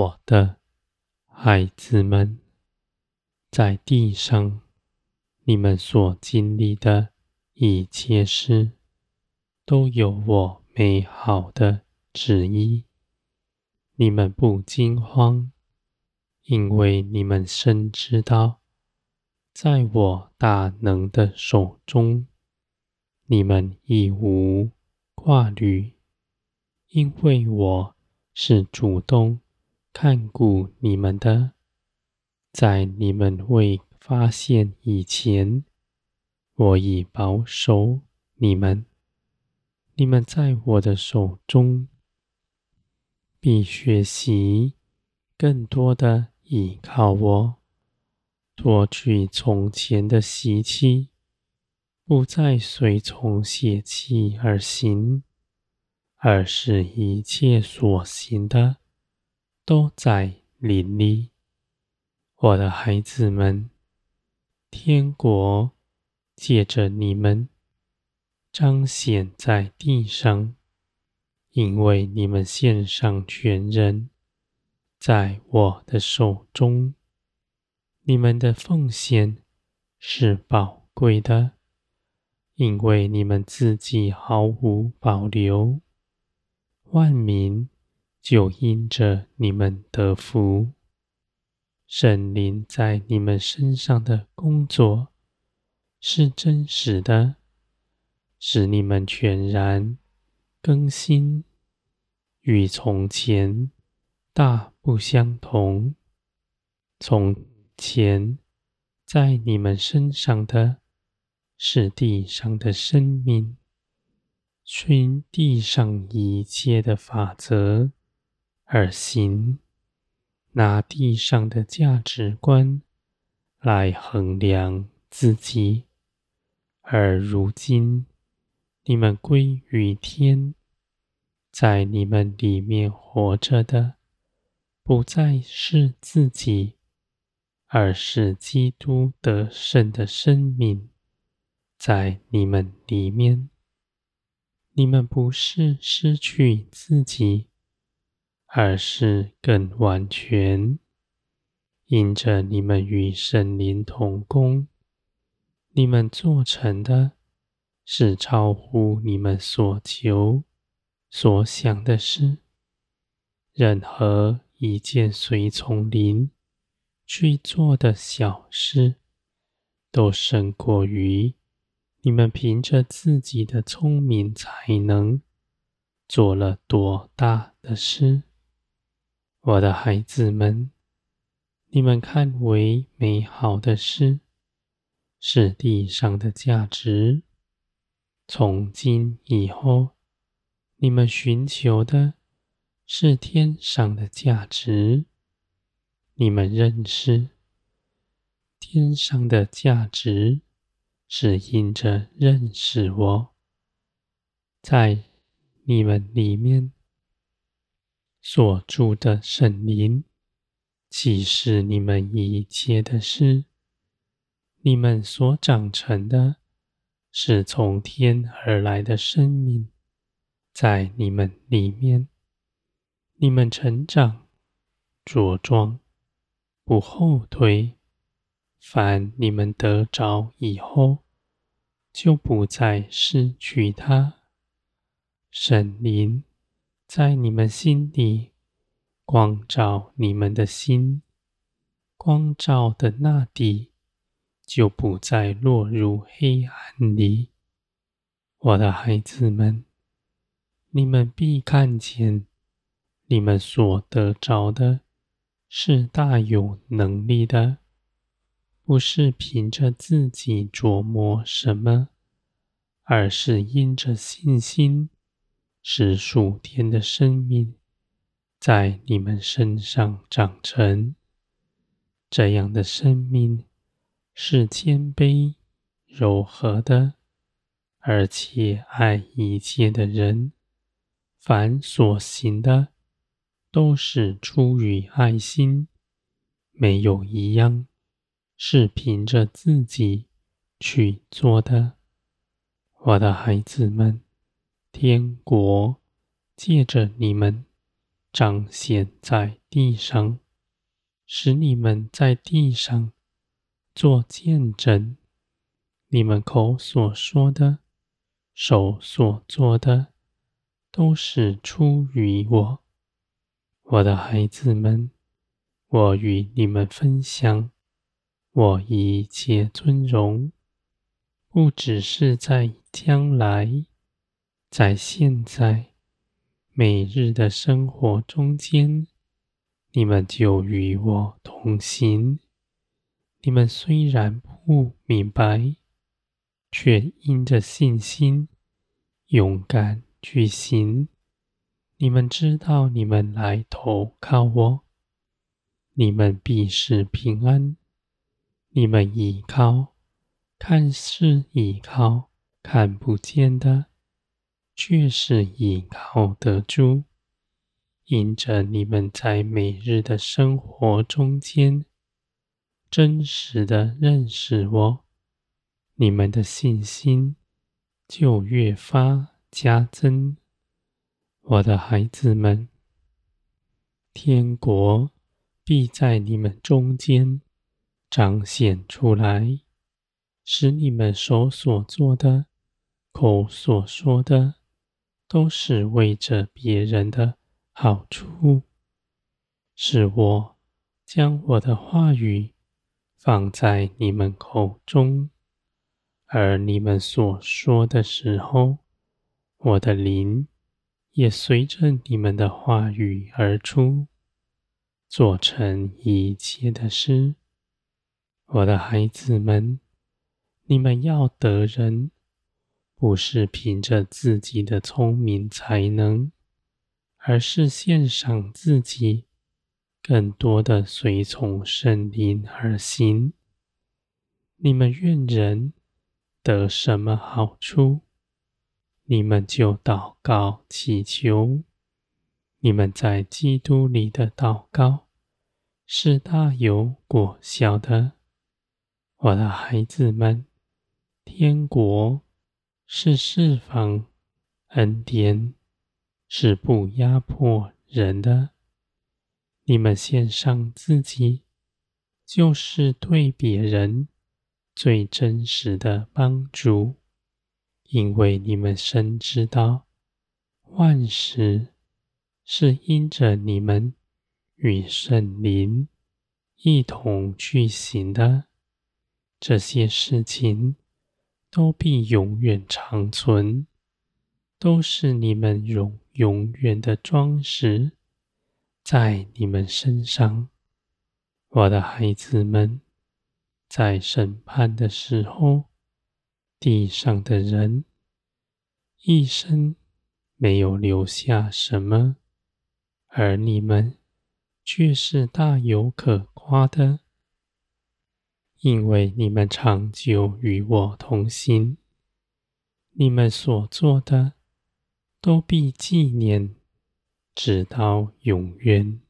我的孩子们，在地上，你们所经历的一切事，都有我美好的旨意。你们不惊慌，因为你们深知道，在我大能的手中，你们已无挂虑，因为我是主动看顾你们的，在你们未发现以前，我已保守你们。你们在我的手中，必学习更多的依靠我，脱去从前的习气，不再随从血气而行，而是一切所行的都在林里。我的孩子们，天国借着你们。彰显在地上，因为你们献上全人，在我的手中，你们的奉献是宝贵的，因为你们自己毫无保留，万民就因着你们得福。圣灵在你们身上的工作是真实的。使你们全然更新，与从前大不相同。从前在你们身上的是地上的生命，循地上一切的法则而行，拿地上的价值观来衡量自己，而如今。你们归于天，在你们里面活着的，不再是自己，而是基督得胜的生命，在你们里面。你们不是失去自己，而是更完全，因着你们与圣灵同工，你们做成的。是超乎你们所求、所想的事。任何一件随从灵去做的小事，都胜过于你们凭着自己的聪明才能做了多大的事。我的孩子们，你们看为美好的事，是地上的价值。从今以后，你们寻求的是天上的价值。你们认识天上的价值，是因着认识我，在你们里面所住的圣灵，启示你们一切的事，你们所长成的。是从天而来的生命，在你们里面，你们成长茁壮，不后退。凡你们得着以后，就不再失去它。圣灵在你们心里光照你们的心，光照的那地。就不再落入黑暗里，我的孩子们，你们必看见，你们所得着的是大有能力的，不是凭着自己琢磨什么，而是因着信心，是属天的生命在你们身上长成，这样的生命。是谦卑、柔和的，而且爱一切的人。凡所行的，都是出于爱心，没有一样是凭着自己去做的。我的孩子们，天国借着你们彰显在地上，使你们在地上做见证。你们口所说的、手所做的，都是出于我。我的孩子们，我与你们分享我一切尊荣，不只是在将来，在现在每日的生活中间，你们就与我同行。你们虽然不明白。却因着信心，勇敢去行。你们知道，你们来投靠我，你们必是平安。你们倚靠，看似倚靠看不见的，却是倚靠得住。因着你们在每日的生活中间，真实的认识我。你们的信心就越发加增，我的孩子们，天国必在你们中间彰显出来，使你们手所做的、口所说的，都是为着别人的好处。是我将我的话语放在你们口中。而你们所说的时候，我的灵也随着你们的话语而出，做成一切的事。我的孩子们，你们要得人，不是凭着自己的聪明才能，而是献上自己，更多的随从圣灵而行。你们愿人。得什么好处，你们就祷告祈求。你们在基督里的祷告是大有果效的，我的孩子们。天国是释放恩典，是不压迫人的。你们献上自己，就是对别人。最真实的帮助，因为你们深知道，万事是因着你们与圣灵一同去行的，这些事情都必永远长存，都是你们永永远的装饰在你们身上，我的孩子们。在审判的时候，地上的人一生没有留下什么，而你们却是大有可夸的，因为你们长久与我同行，你们所做的都必纪念，直到永远。